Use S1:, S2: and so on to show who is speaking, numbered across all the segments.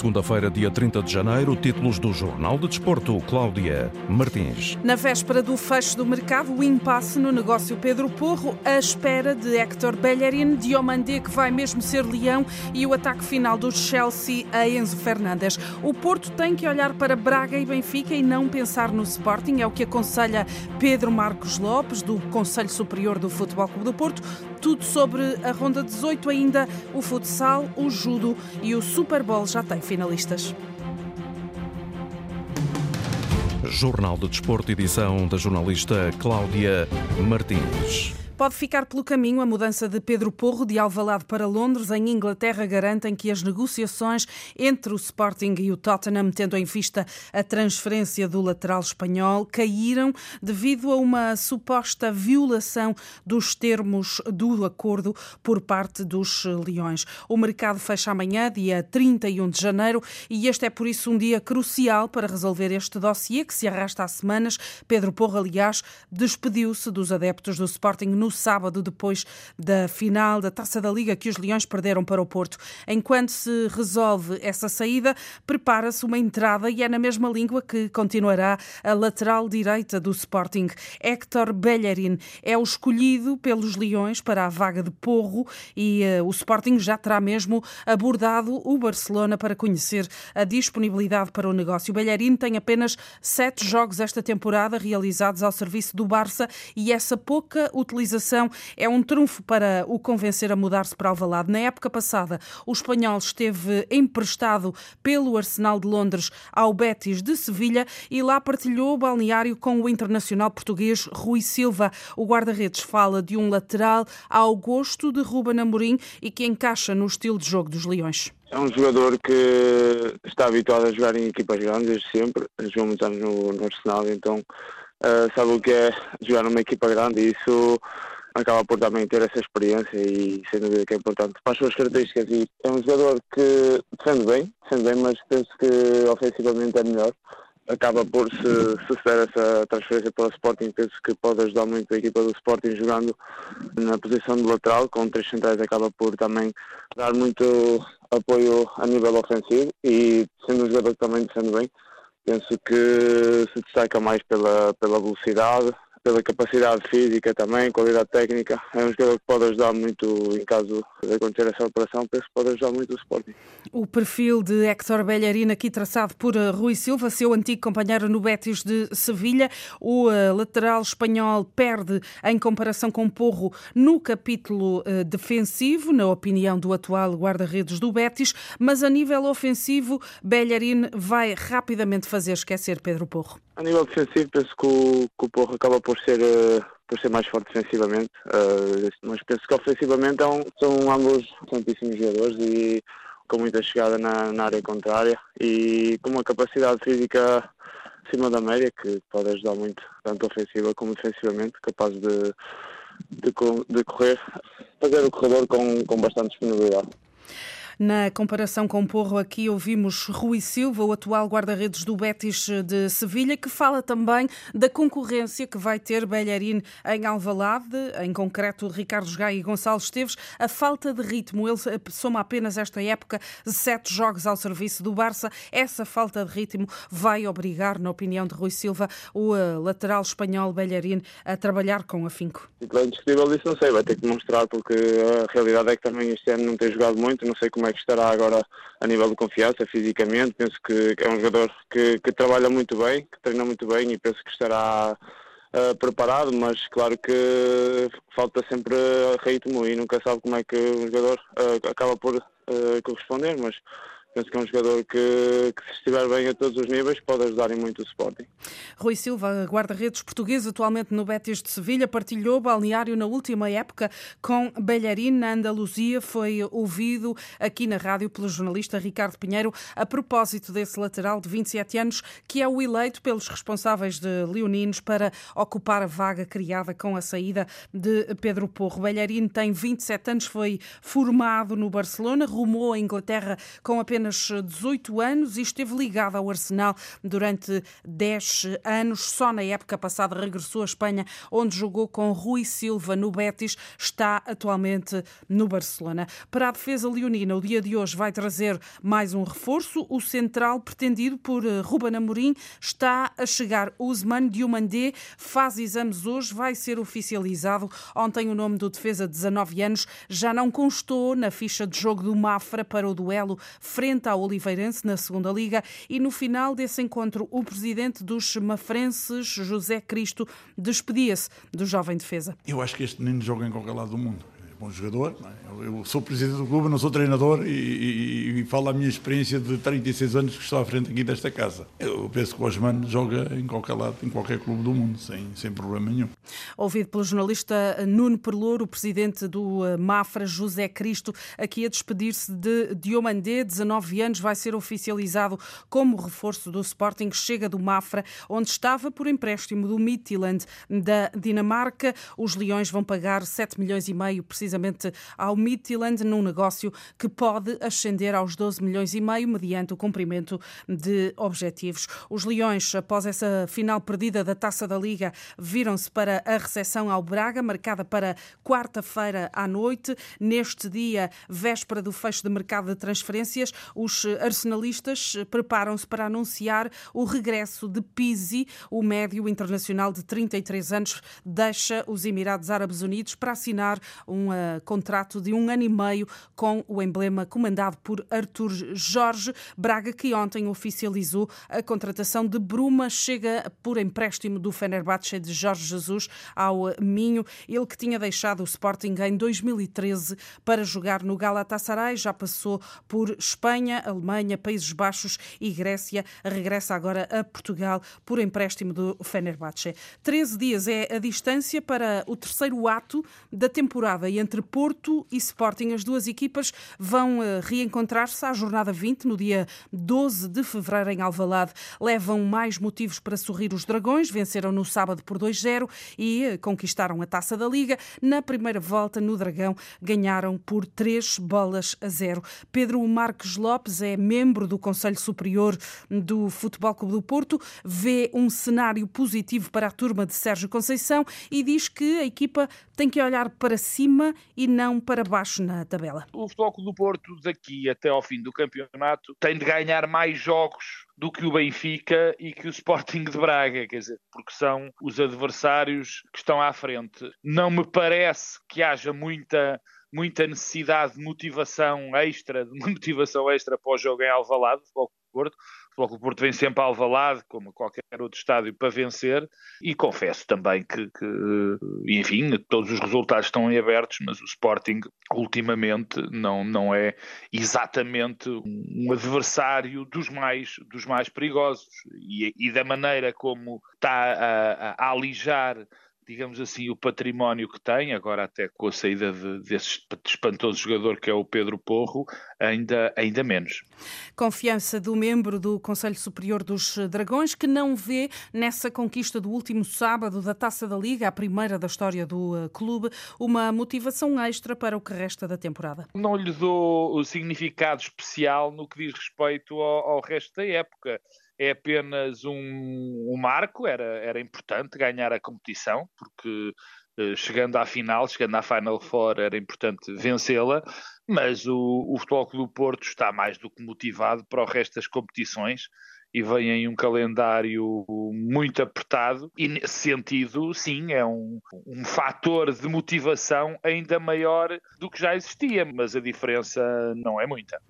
S1: segunda-feira, dia 30 de janeiro, títulos do Jornal de Desporto, Cláudia Martins.
S2: Na véspera do fecho do mercado, o impasse no negócio Pedro Porro, a espera de Héctor Bellerin, Diomandé, que vai mesmo ser leão, e o ataque final do Chelsea a Enzo Fernandes. O Porto tem que olhar para Braga e Benfica e não pensar no Sporting, é o que aconselha Pedro Marcos Lopes, do Conselho Superior do Futebol Clube do Porto. Tudo sobre a Ronda 18 ainda, o futsal, o judo e o Super Bowl já tem finalistas.
S1: Jornal de Desporto, edição da jornalista Cláudia Martins.
S2: Pode ficar pelo caminho a mudança de Pedro Porro de Alvalade para Londres. Em Inglaterra garantem que as negociações entre o Sporting e o Tottenham, tendo em vista a transferência do lateral espanhol, caíram devido a uma suposta violação dos termos do acordo por parte dos Leões. O mercado fecha amanhã, dia 31 de janeiro, e este é por isso um dia crucial para resolver este dossiê que se arrasta há semanas. Pedro Porro, aliás, despediu-se dos adeptos do Sporting no sábado, depois da final da Taça da Liga que os Leões perderam para o Porto. Enquanto se resolve essa saída, prepara-se uma entrada e é na mesma língua que continuará a lateral direita do Sporting. Héctor Bellerin é o escolhido pelos Leões para a vaga de Porro e uh, o Sporting já terá mesmo abordado o Barcelona para conhecer a disponibilidade para o negócio. Bellerin tem apenas sete jogos esta temporada realizados ao serviço do Barça e essa pouca utilização é um trunfo para o convencer a mudar-se para Alvalade. Na época passada, o espanhol esteve emprestado pelo Arsenal de Londres ao Betis de Sevilha e lá partilhou o balneário com o internacional português Rui Silva. O guarda-redes fala de um lateral ao gosto de Ruben Amorim e que encaixa no estilo de jogo dos Leões.
S3: É um jogador que está habituado a jogar em equipas grandes desde sempre, jogou muitos anos no, no Arsenal, então uh, sabe o que é jogar numa equipa grande e isso acaba por também ter essa experiência e sem dúvida que é importante para as suas características. E é um jogador que defende bem, defende bem, mas penso que ofensivamente é melhor. Acaba por se suceder essa transferência para o Sporting, penso que pode ajudar muito a equipa do Sporting jogando na posição de lateral, com três centrais acaba por também dar muito apoio a nível ofensivo. E sendo um jogador que também defende bem, penso que se destaca mais pela, pela velocidade, pela capacidade física também, qualidade técnica. É um jogador que pode ajudar muito em caso de acontecer essa operação, penso que pode ajudar muito o Sporting.
S2: O perfil de Héctor Bellerin aqui traçado por eh, Rui Silva, seu antigo companheiro no Betis de Sevilha. O eh, lateral espanhol perde em comparação com Porro no capítulo eh, defensivo, na opinião do atual guarda-redes do Betis, mas a nível ofensivo, Bellerin vai rapidamente fazer esquecer Pedro Porro.
S3: A nível defensivo, penso que o, que o Porro acaba por ser, uh, por ser mais forte defensivamente, uh, mas penso que ofensivamente é são ambos santíssimos jogadores e com muita chegada na, na, área contrária e com uma capacidade física acima da média que pode ajudar muito, tanto ofensiva como defensivamente, capaz de, de, de correr, fazer o corredor com, com bastante disponibilidade.
S2: Na comparação com Porro, aqui ouvimos Rui Silva, o atual guarda-redes do Betis de Sevilha, que fala também da concorrência que vai ter Bellerin em Alvalade, em concreto Ricardo Gai e Gonçalo Esteves, a falta de ritmo. Ele soma apenas esta época sete jogos ao serviço do Barça. Essa falta de ritmo vai obrigar, na opinião de Rui Silva, o eh, lateral espanhol Bellerin a trabalhar com afinco.
S3: É indiscutível isso, não sei, vai ter que demonstrar, porque a realidade é que também este ano não tem jogado muito, não sei como é é que estará agora a nível de confiança, fisicamente. Penso que é um jogador que, que trabalha muito bem, que treina muito bem e penso que estará uh, preparado, mas claro que falta sempre ritmo e nunca sabe como é que um jogador uh, acaba por uh, corresponder, mas Penso que é um jogador que, que, se estiver bem a todos os níveis, pode ajudar em muito o Sporting.
S2: Rui Silva, guarda-redes português, atualmente no Betis de Sevilha, partilhou balneário na última época com Belharin na Andaluzia. Foi ouvido aqui na rádio pelo jornalista Ricardo Pinheiro a propósito desse lateral de 27 anos, que é o eleito pelos responsáveis de Leoninos para ocupar a vaga criada com a saída de Pedro Porro. Belharin tem 27 anos, foi formado no Barcelona, rumou a Inglaterra com apenas apenas 18 anos e esteve ligado ao Arsenal durante 10 anos. Só na época passada regressou à Espanha, onde jogou com Rui Silva no Betis. Está atualmente no Barcelona. Para a defesa leonina, o dia de hoje vai trazer mais um reforço. O central pretendido por eh, Ruben Amorim está a chegar. Usman Diomandé faz exames hoje, vai ser oficializado. Ontem o nome do defesa de 19 anos já não constou na ficha de jogo do Mafra para o duelo frente ao Oliveirense na segunda liga e no final desse encontro o presidente dos mafrenses, José Cristo, despedia-se do jovem defesa.
S4: Eu acho que este menino joga em qualquer lado do mundo bom jogador. É? Eu sou presidente do clube, não sou treinador e, e, e falo a minha experiência de 36 anos que estou à frente aqui desta casa. Eu penso que o Osman joga em qualquer lado, em qualquer clube do mundo, sem, sem problema nenhum.
S2: Ouvido pelo jornalista Nuno Perlouro, presidente do eh, Mafra, José Cristo, aqui a despedir-se de Diomandé, 19 anos, vai ser oficializado como reforço do Sporting, chega do Mafra, onde estava por empréstimo do Midtjylland da Dinamarca. Os Leões vão pagar 7 milhões e meio, precisamente precisamente ao Midtjylland num negócio que pode ascender aos 12 milhões e meio mediante o cumprimento de objetivos. Os Leões, após essa final perdida da Taça da Liga, viram-se para a recepção ao Braga, marcada para quarta-feira à noite. Neste dia, véspera do fecho de mercado de transferências, os arsenalistas preparam-se para anunciar o regresso de Pizzi, o médio internacional de 33 anos, deixa os Emirados Árabes Unidos para assinar um contrato de um ano e meio com o emblema comandado por Artur Jorge Braga, que ontem oficializou a contratação de Bruma, chega por empréstimo do Fenerbahçe de Jorge Jesus ao Minho, ele que tinha deixado o Sporting em 2013 para jogar no Galatasaray, já passou por Espanha, Alemanha, Países Baixos e Grécia, regressa agora a Portugal por empréstimo do Fenerbahçe. 13 dias é a distância para o terceiro ato da temporada e entre Porto e Sporting. As duas equipas vão eh, reencontrar-se à jornada 20, no dia 12 de fevereiro, em Alvalade. Levam mais motivos para sorrir os Dragões. Venceram no sábado por 2-0 e eh, conquistaram a taça da Liga. Na primeira volta, no Dragão, ganharam por 3 bolas a 0. Pedro Marques Lopes é membro do Conselho Superior do Futebol Clube do Porto, vê um cenário positivo para a turma de Sérgio Conceição e diz que a equipa tem que olhar para cima e não para baixo na tabela.
S5: O Futebol do Porto, daqui até ao fim do campeonato, tem de ganhar mais jogos do que o Benfica e que o Sporting de Braga, quer dizer, porque são os adversários que estão à frente. Não me parece que haja muita muita necessidade de motivação extra, de motivação extra para o jogo em Alvalade, Futebol Porto. O Futebol Clube Porto vem sempre a Alvalade, como qualquer outro estádio, para vencer. E confesso também que, que, enfim, todos os resultados estão em abertos, mas o Sporting, ultimamente, não, não é exatamente um adversário dos mais, dos mais perigosos. E, e da maneira como está a, a alijar digamos assim, o património que tem, agora até com a saída de, desse espantoso jogador que é o Pedro Porro, ainda, ainda menos.
S2: Confiança do membro do Conselho Superior dos Dragões, que não vê nessa conquista do último sábado da Taça da Liga, a primeira da história do eh, clube, uma motivação extra para o que resta da temporada.
S5: Não lhe dou o significado especial no que diz respeito ao, ao resto da época é apenas um, um marco, era, era importante ganhar a competição, porque eh, chegando à final, chegando à Final Four, era importante vencê-la, mas o, o Futebol Clube do Porto está mais do que motivado para o resto das competições e vem em um calendário muito apertado e nesse sentido, sim, é um, um fator de motivação ainda maior do que já existia, mas a diferença não é muita.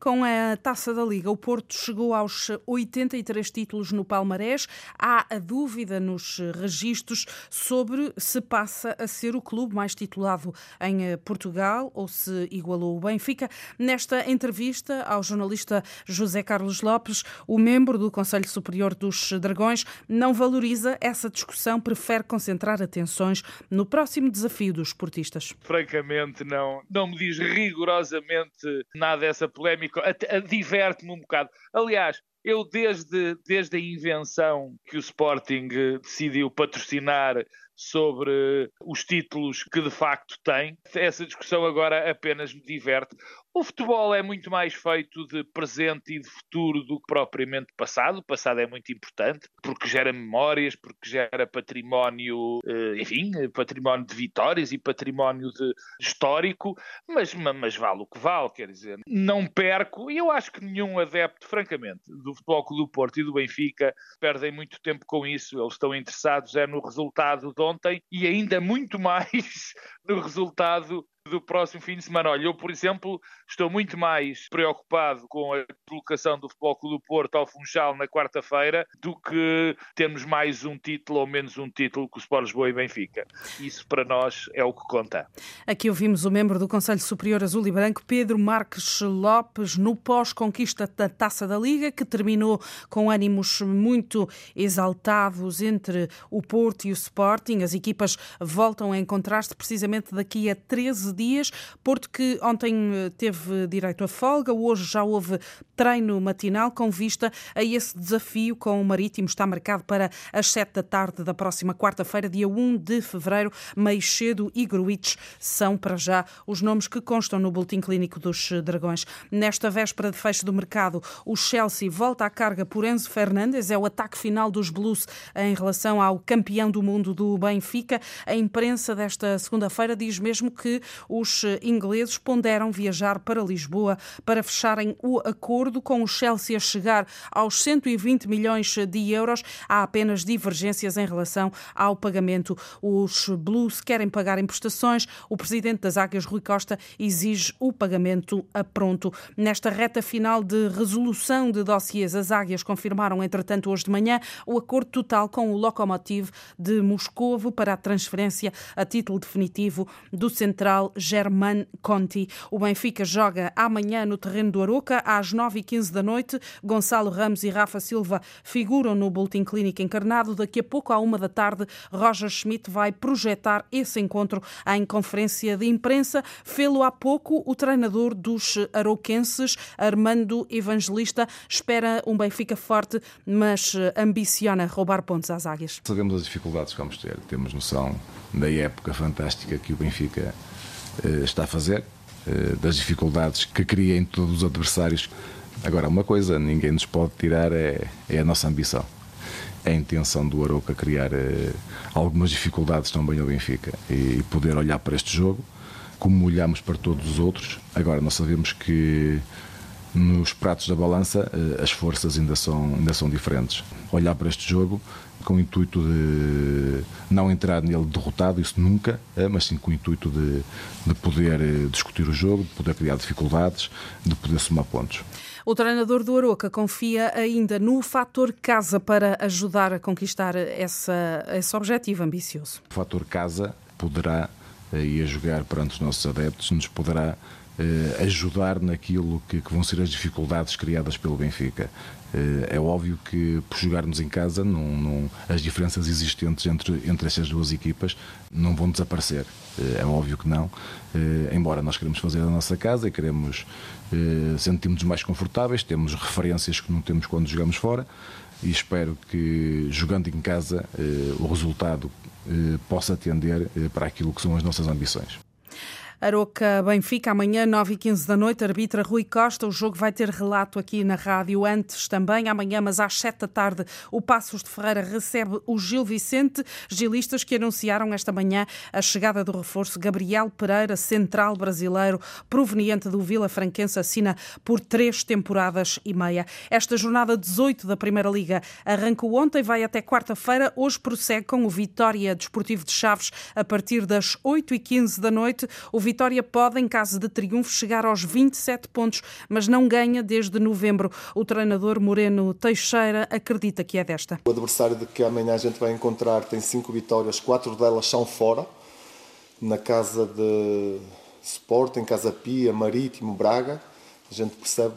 S2: Com a Taça da Liga, o Porto chegou aos 83 títulos no palmarés. Há a dúvida nos registros sobre se passa a ser o clube mais titulado em Portugal ou se igualou o Benfica. Nesta entrevista ao jornalista José Carlos Lopes, o membro membro do Conselho Superior dos Dragões, não valoriza essa discussão, prefere concentrar atenções no próximo desafio dos esportistas.
S5: Francamente, não, não me diz rigorosamente nada essa polémica, diverte-me um bocado. Aliás, eu desde, desde a invenção que o Sporting decidiu patrocinar sobre os títulos que de facto tem. Essa discussão agora apenas me diverte. O futebol é muito mais feito de presente e de futuro do que propriamente passado. O passado é muito importante porque gera memórias, porque gera património, eh, enfim, património de vitórias e património de histórico, mas, mas vale o que vale, quer dizer. Não perco, e eu acho que nenhum adepto, francamente, do Futebol do Porto e do Benfica perdem muito tempo com isso. Eles estão interessados é no resultado de ontem e ainda muito mais no resultado do próximo fim de semana. Olha, eu, por exemplo, estou muito mais preocupado com a colocação do Futebol Clube do Porto ao Funchal na quarta-feira do que termos mais um título ou menos um título com o Sport Lisboa e Benfica. Isso para nós é o que conta.
S2: Aqui ouvimos o membro do Conselho Superior Azul e Branco, Pedro Marques Lopes, no pós-conquista da Taça da Liga, que terminou com ânimos muito exaltados entre o Porto e o Sporting. As equipas voltam a encontrar-se precisamente daqui a 13 dias. Porto que ontem eh, teve direito a folga, hoje já houve treino matinal com vista a esse desafio com o Marítimo. Está marcado para as 7 da tarde da próxima quarta-feira, dia 1 de fevereiro. Meixedo e Gruites são, para já, os nomes que constam no Boletim Clínico dos Dragões. Nesta véspera de fecho do mercado, o Chelsea volta à carga por Enzo Fernandes. É o ataque final dos Blues em relação ao campeão do mundo do Benfica. A imprensa desta segunda-feira diz mesmo que os ingleses ponderam viajar para Lisboa para fecharem o acordo com o Chelsea a chegar aos 120 milhões de euros. Há apenas divergências em relação ao pagamento. Os Blues querem pagar em prestações. O presidente das Águias, Rui Costa, exige o pagamento a pronto. Nesta reta final de resolução de dossiês, as Águias confirmaram, entretanto, hoje de manhã, o acordo total com o Lokomotiv de Moscovo para a transferência a título definitivo do central German Conti. O Benfica joga amanhã no terreno do Aroca, às 9h15 da noite. Gonçalo Ramos e Rafa Silva figuram no Boletim Clínico encarnado. Daqui a pouco, à uma da tarde, Roger Schmidt vai projetar esse encontro em conferência de imprensa. Fê-lo há pouco o treinador dos aroquenses, Armando Evangelista, espera um Benfica forte, mas ambiciona roubar pontos às águias.
S6: Sabemos as dificuldades que vamos ter, temos noção da época fantástica que o Benfica está a fazer, eh, das dificuldades que cria em todos os adversários. Agora, uma coisa ninguém nos pode tirar é, é a nossa ambição. É a intenção do Aroca criar eh, algumas dificuldades também ao Benfica e poder olhar para este jogo como olhamos para todos os outros. Agora, nós sabemos que nos pratos da balança as forças ainda são, ainda são diferentes. Olhar para este jogo com o intuito de não entrar nele derrotado, isso nunca, eh, mas sim com o intuito de, de poder eh, discutir o jogo, de poder criar dificuldades, de poder somar pontos.
S2: O treinador do Aroca confia ainda no fator casa para ajudar a conquistar essa, esse objetivo ambicioso.
S6: O fator casa poderá, eh, e a jogar perante os nossos adeptos, nos poderá eh, ajudar naquilo que, que, vão ser as dificuldades criadas pelo Benfica. Eh, é óbvio que por jogarmos em casa, não, não, as diferenças existentes entre, entre estas duas equipas não vão desaparecer. Eh, é óbvio que não. Embora nós queremos fazer a nossa casa e queremos sentirmos mais confortáveis, temos referências que não temos quando jogamos fora e espero que jogando em casa o resultado possa atender para aquilo que são as nossas ambições.
S2: Aroca Benfica, amanhã, 9 e 15 da noite, arbitra Rui Costa. O jogo vai ter relato aqui na rádio antes também, amanhã, mas às 7 da tarde, o Passos de Ferreira recebe o Gil Vicente, gilistas que anunciaram esta manhã a chegada do reforço Gabriel Pereira, central brasileiro, proveniente do Vila Franquense, assina por três temporadas e meia. Esta jornada 18 da Primeira Liga arrancou ontem, vai até quarta-feira. Hoje prossegue com o Vitória Desportivo de Chaves a partir das 8 e 15 da noite. O Vitória pode, em caso de triunfo, chegar aos 27 pontos, mas não ganha desde novembro. O treinador Moreno Teixeira acredita que é desta.
S7: O adversário de que amanhã a gente vai encontrar tem cinco vitórias, quatro delas são fora, na casa de Sport, em Casa Pia, Marítimo, Braga. A gente percebe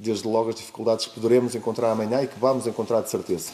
S7: desde logo as dificuldades que poderemos encontrar amanhã e que vamos encontrar de certeza.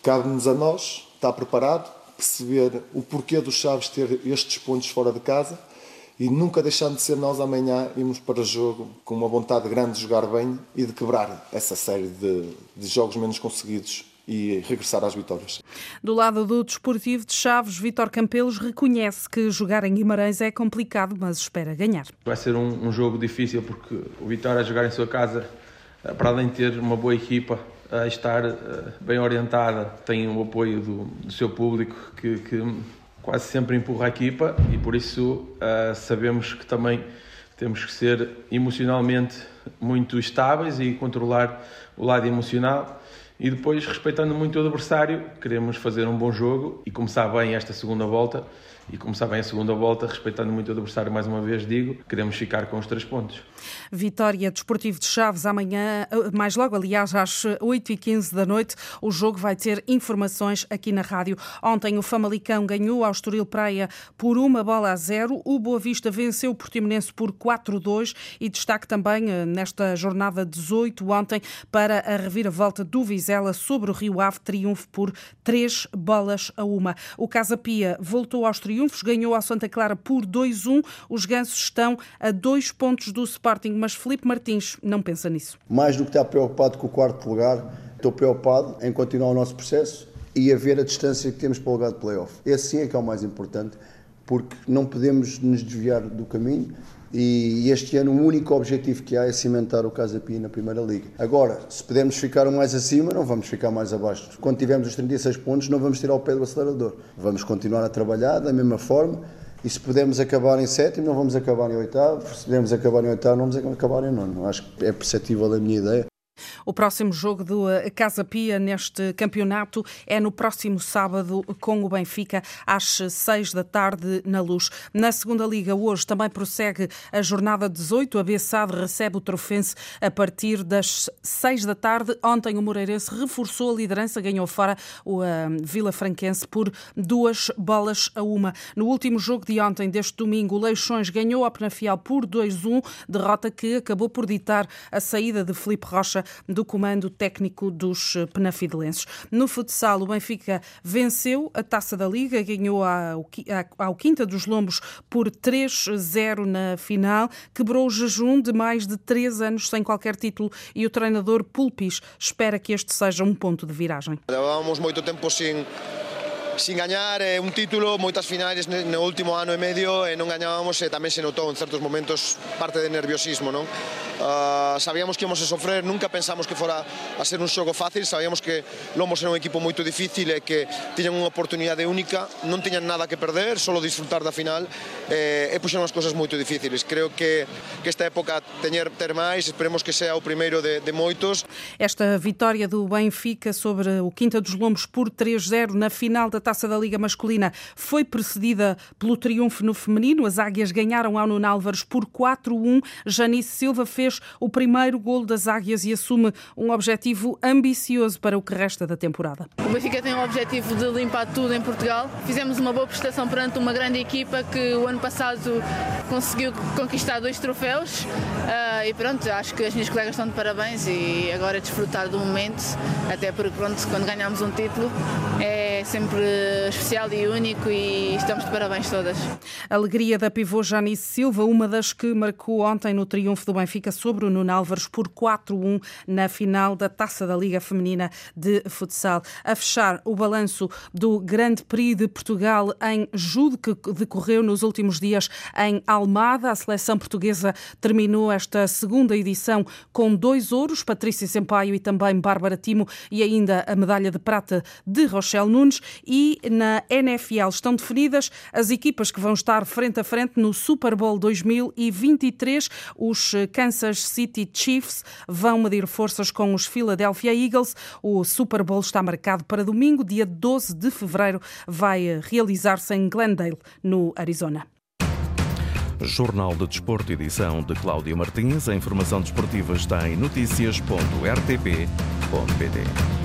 S7: Cabe-nos a nós estar preparado, perceber o porquê dos Chaves ter estes pontos fora de casa e nunca deixando de ser nós amanhã irmos para o jogo com uma vontade grande de jogar bem e de quebrar essa série de, de jogos menos conseguidos e regressar às vitórias.
S2: Do lado do Desportivo de Chaves, Vítor Campelos reconhece que jogar em Guimarães é complicado, mas espera ganhar.
S8: Vai ser um, um jogo difícil porque o Vitória a jogar em sua casa, eh, para além de ter uma boa equipa, a estar eh, bem orientada, tem o apoio do, do seu público que, que, quase sempre empurra a equipa e por isso uh, sabemos que também temos que ser emocionalmente muito estáveis e controlar o lado emocional. E depois respeitando muito o adversário queremos fazer um bom jogo e começar bem esta segunda volta e começar bem a segunda volta, respeitando muito o adversário, mais uma vez digo, queremos ficar com os três pontos.
S2: Vitória Desportivo de Chaves amanhã, eh, mais logo, aliás, às 8h15 da noite. O jogo vai ter informações aqui na rádio. Ontem o Famalicão ganhou ao Estoril Praia por uma bola a zero. O Boa Vista venceu o Portimonense por 4-2 e destaque também eh, nesta jornada 18 ontem para a reviravolta do Vizela sobre o Rio Ave, triunfo por 3 bolas a uma. O Casa Pia voltou aos triunfos triunfos, ganhou ao Santa Clara por 2-1. Os gansos estão a dois pontos do Sporting, mas Felipe Martins não pensa nisso.
S9: Mais do que estar preocupado com o quarto lugar, estou preocupado em continuar o nosso processo e a ver a distância que temos para o lugar de playoff. Esse sim é que é o mais importante, porque não podemos nos desviar do caminho e este ano o único objetivo que há é cimentar o Casa Pia na Primeira Liga. Agora, se pudermos ficar mais acima, não vamos ficar mais abaixo. Quando tivermos os 36 pontos, não vamos tirar o pé do acelerador. Vamos continuar a trabalhar da mesma forma e se pudermos acabar em sétimo, não vamos acabar em oitavo. Se pudermos acabar em oitavo, não vamos acabar em nono. Acho que é perceptível a minha ideia.
S2: O próximo jogo do eh, Casa Pia neste campeonato é no próximo sábado com o Benfica às seis da tarde na Luz. Na segunda liga hoje também prossegue a jornada 18. A Bessade recebe o Trofense a partir das seis da tarde. Ontem o Moreirense reforçou a liderança, ganhou fora o uh, Vila Franquense por duas bolas a uma. No último jogo de ontem, deste domingo, o Leixões ganhou a Penafiel por 2-1, derrota que acabou por ditar a saída de Felipe Rocha do comando técnico dos penafidelenses. No futsal, o Benfica venceu a Taça da Liga, ganhou ao, ao Quinta dos Lombos por 3-0 na final, quebrou o jejum de mais de três anos sem qualquer título e o treinador Pulpis espera que este seja um ponto de viragem.
S10: Levávamos muito tempo sem sin gañar eh, un título, moitas finais no último ano e medio e non gañábamos e tamén se notou en certos momentos parte de nerviosismo, non? Uh, sabíamos que íamos a sofrer, nunca pensamos que fora a ser un xogo fácil, sabíamos que Lomos era un equipo moito difícil e que tiñan unha oportunidade única, non tiñan nada que perder, solo disfrutar da final eh, e puxeron as cousas moito difíciles. Creo que, que esta época teñer ter máis, esperemos que sea o primeiro de, de moitos.
S2: Esta vitória do Benfica sobre o Quinta dos Lomos por 3-0 na final da Taça da Liga Masculina foi precedida pelo triunfo no feminino. As Águias ganharam ao Nuno Álvares por 4-1. Janice Silva fez o primeiro golo das Águias e assume um objetivo ambicioso para o que resta da temporada.
S11: O Benfica tem o objetivo de limpar tudo em Portugal. Fizemos uma boa prestação perante uma grande equipa que o ano passado conseguiu conquistar dois troféus. Uh, e pronto, acho que as minhas colegas estão de parabéns e agora é desfrutar do momento, até porque pronto, quando ganhamos um título é sempre especial e único e estamos de parabéns todas.
S2: Alegria da pivô Janice Silva, uma das que marcou ontem no triunfo do Benfica sobre o Nuno Álvares por 4-1 na final da Taça da Liga Feminina de Futsal. A fechar o balanço do Grande Prix de Portugal em judo que decorreu nos últimos dias em Almada. A seleção portuguesa terminou esta segunda edição com dois ouros, Patrícia Sampaio e também Bárbara Timo, e ainda a medalha de prata de Rochelle Nunes. E na NFL estão definidas as equipas que vão estar frente a frente no Super Bowl 2023. Os Kansas City Chiefs vão medir forças com os Philadelphia Eagles. O Super Bowl está marcado para domingo, dia 12 de fevereiro. Vai realizar-se em Glendale, no Arizona.
S1: Jornal de Desporto, edição de Cláudia Martins. A informação desportiva está em notícias.rtp.pt.